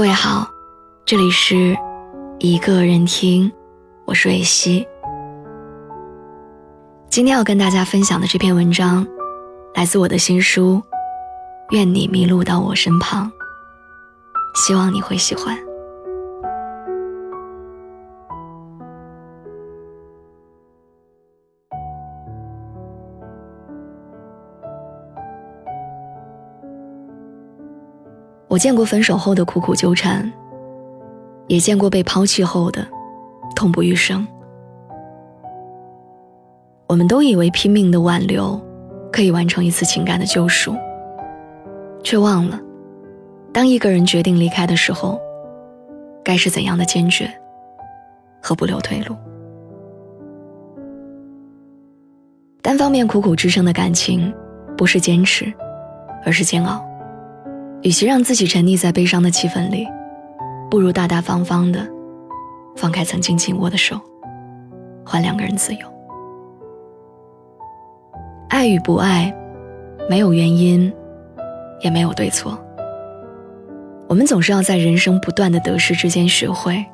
各位好，这里是一个人听，我是蕊希。今天要跟大家分享的这篇文章，来自我的新书《愿你迷路到我身旁》，希望你会喜欢。我见过分手后的苦苦纠缠，也见过被抛弃后的痛不欲生。我们都以为拼命的挽留可以完成一次情感的救赎，却忘了，当一个人决定离开的时候，该是怎样的坚决和不留退路。单方面苦苦支撑的感情，不是坚持，而是煎熬。与其让自己沉溺在悲伤的气氛里，不如大大方方的放开曾经紧握的手，还两个人自由。爱与不爱，没有原因，也没有对错。我们总是要在人生不断的得失之间学会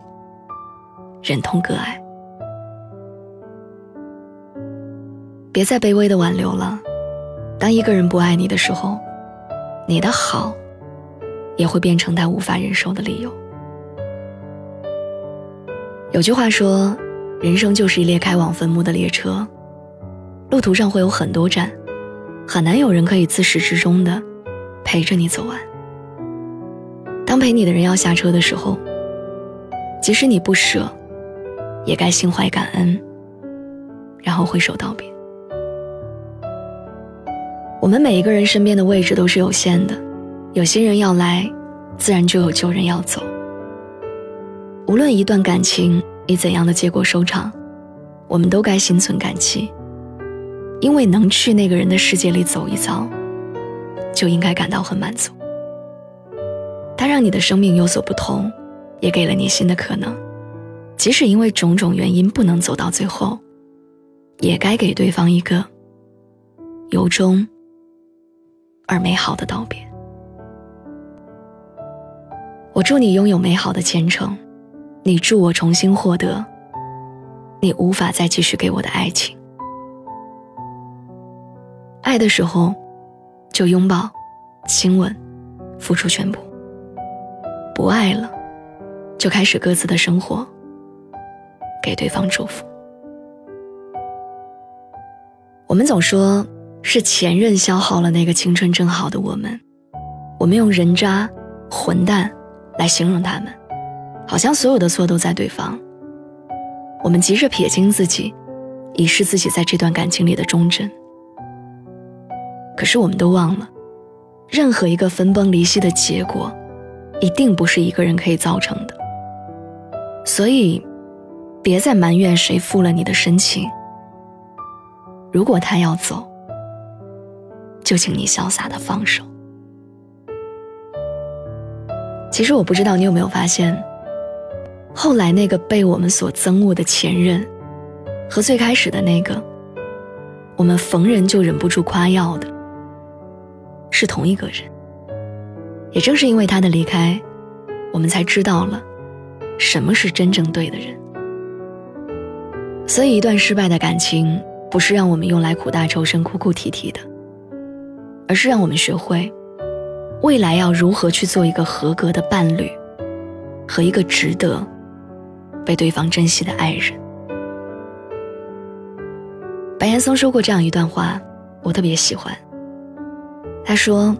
忍痛割爱。别再卑微的挽留了。当一个人不爱你的时候，你的好。也会变成他无法忍受的理由。有句话说，人生就是一列开往坟墓的列车，路途上会有很多站，很难有人可以自始至终的陪着你走完。当陪你的人要下车的时候，即使你不舍，也该心怀感恩，然后挥手道别。我们每一个人身边的位置都是有限的。有些人要来，自然就有旧人要走。无论一段感情以怎样的结果收场，我们都该心存感激，因为能去那个人的世界里走一遭，就应该感到很满足。他让你的生命有所不同，也给了你新的可能。即使因为种种原因不能走到最后，也该给对方一个由衷而美好的道别。我祝你拥有美好的前程，你祝我重新获得你无法再继续给我的爱情。爱的时候，就拥抱、亲吻，付出全部；不爱了，就开始各自的生活，给对方祝福。我们总说，是前任消耗了那个青春正好的我们，我们用人渣、混蛋。来形容他们，好像所有的错都在对方。我们急着撇清自己，以示自己在这段感情里的忠贞。可是我们都忘了，任何一个分崩离析的结果，一定不是一个人可以造成的。所以，别再埋怨谁负了你的深情。如果他要走，就请你潇洒的放手。其实我不知道你有没有发现，后来那个被我们所憎恶的前任，和最开始的那个，我们逢人就忍不住夸耀的，是同一个人。也正是因为他的离开，我们才知道了，什么是真正对的人。所以，一段失败的感情，不是让我们用来苦大仇深、哭哭啼啼的，而是让我们学会。未来要如何去做一个合格的伴侣，和一个值得被对方珍惜的爱人？白岩松说过这样一段话，我特别喜欢。他说：“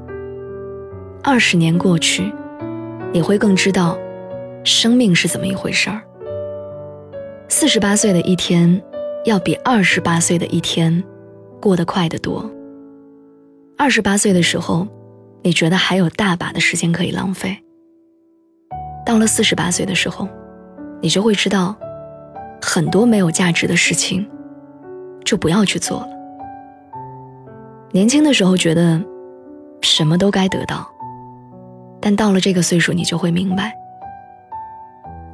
二十年过去，你会更知道生命是怎么一回事儿。四十八岁的一天，要比二十八岁的一天过得快得多。二十八岁的时候。”你觉得还有大把的时间可以浪费。到了四十八岁的时候，你就会知道，很多没有价值的事情，就不要去做了。年轻的时候觉得什么都该得到，但到了这个岁数，你就会明白，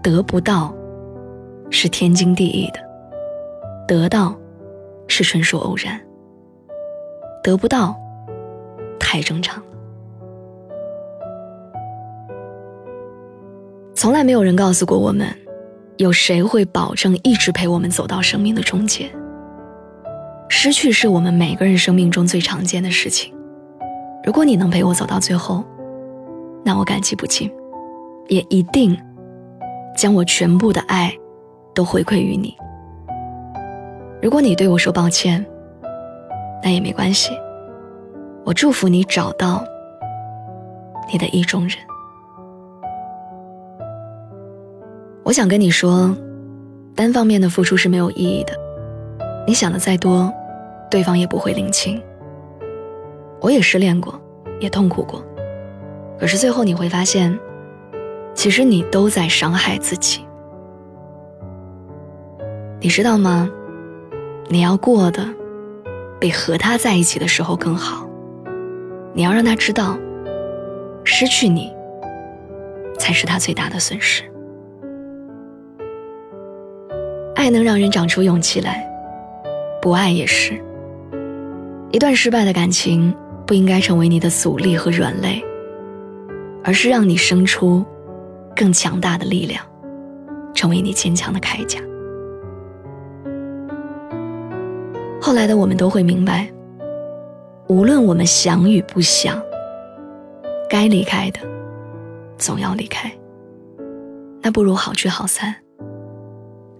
得不到是天经地义的，得到是纯属偶然，得不到太正常。从来没有人告诉过我们，有谁会保证一直陪我们走到生命的终结。失去是我们每个人生命中最常见的事情。如果你能陪我走到最后，那我感激不尽，也一定将我全部的爱都回馈于你。如果你对我说抱歉，那也没关系。我祝福你找到你的意中人。我想跟你说，单方面的付出是没有意义的。你想的再多，对方也不会领情。我也失恋过，也痛苦过，可是最后你会发现，其实你都在伤害自己。你知道吗？你要过的比和他在一起的时候更好。你要让他知道，失去你才是他最大的损失。爱能让人长出勇气来，不爱也是。一段失败的感情不应该成为你的阻力和软肋，而是让你生出更强大的力量，成为你坚强的铠甲。后来的我们都会明白。无论我们想与不想，该离开的总要离开。那不如好聚好散，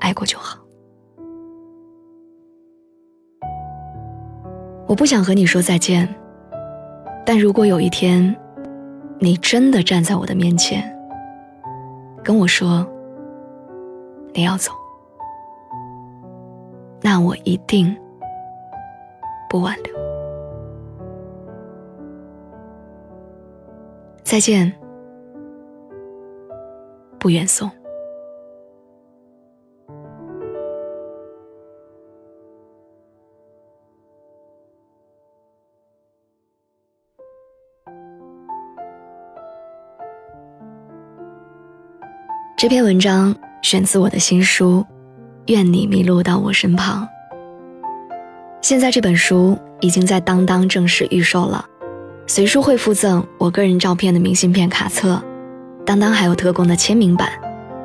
爱过就好。我不想和你说再见，但如果有一天，你真的站在我的面前，跟我说你要走，那我一定不挽留。再见，不远送。这篇文章选自我的新书《愿你迷路到我身旁》。现在这本书已经在当当正式预售了。随书会附赠我个人照片的明信片卡册，当当还有特供的签名版，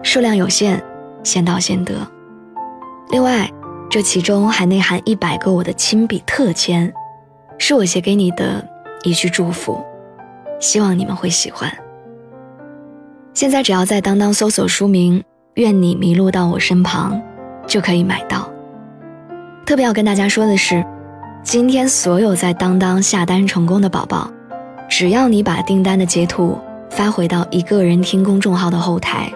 数量有限，先到先得。另外，这其中还内含一百个我的亲笔特签，是我写给你的一句祝福，希望你们会喜欢。现在只要在当当搜索书名“愿你迷路到我身旁”，就可以买到。特别要跟大家说的是。今天所有在当当下单成功的宝宝，只要你把订单的截图发回到一个人听公众号的后台，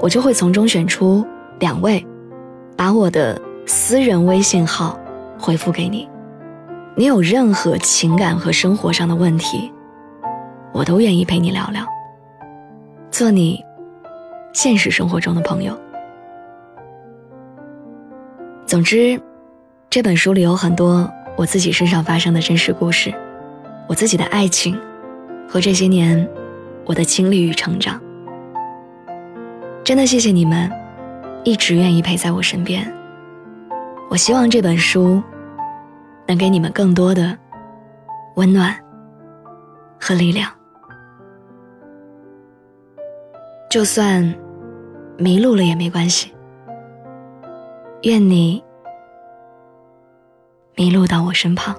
我就会从中选出两位，把我的私人微信号回复给你。你有任何情感和生活上的问题，我都愿意陪你聊聊，做你现实生活中的朋友。总之，这本书里有很多。我自己身上发生的真实故事，我自己的爱情，和这些年我的经历与成长，真的谢谢你们，一直愿意陪在我身边。我希望这本书能给你们更多的温暖和力量。就算迷路了也没关系，愿你。迷路到我身旁。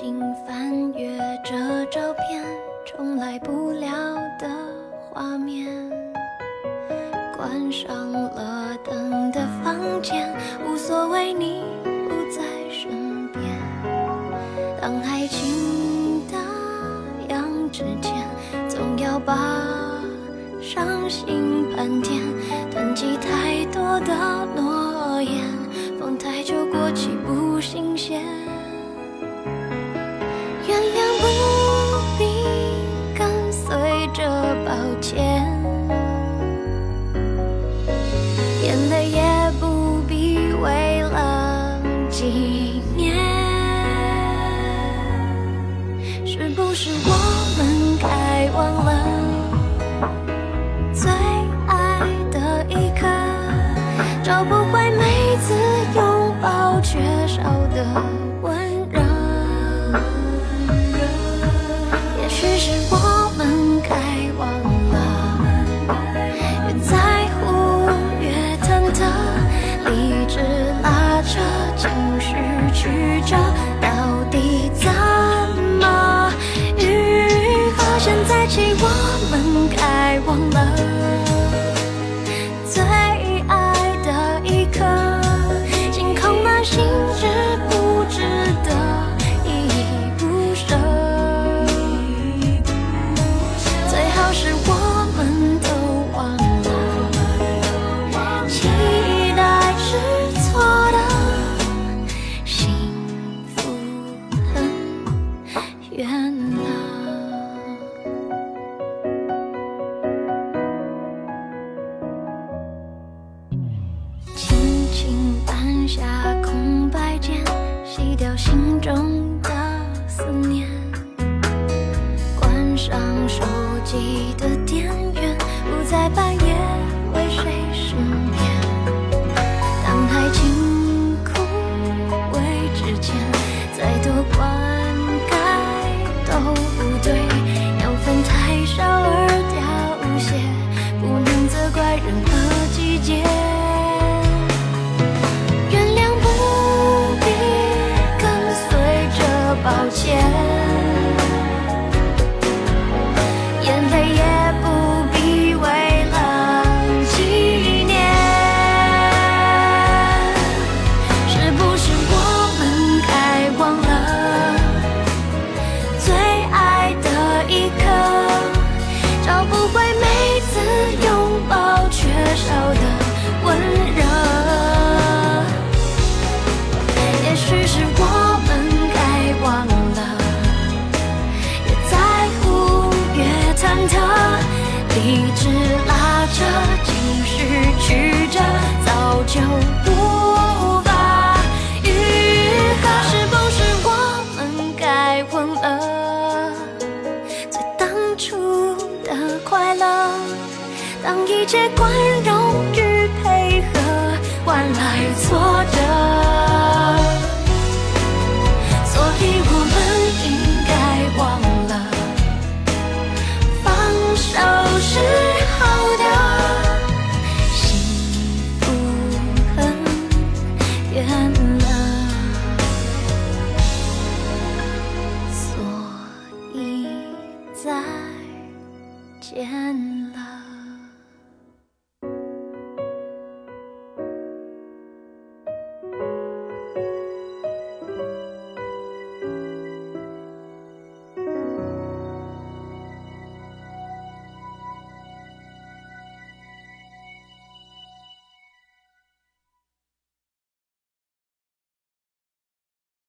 静静翻阅着照片，重来不了的画面。关上了灯的房间，无所谓你不在身边。当爱情打烊之前，总要把伤心盘点，囤积太多的诺惜我们该忘了。白是我们该忘了，越在乎越忐忑，理智拉扯，情绪曲折，早就无法愈合。是不是我们该忘了，最当初的快乐，当一切宽容与配合换来挫折？再见了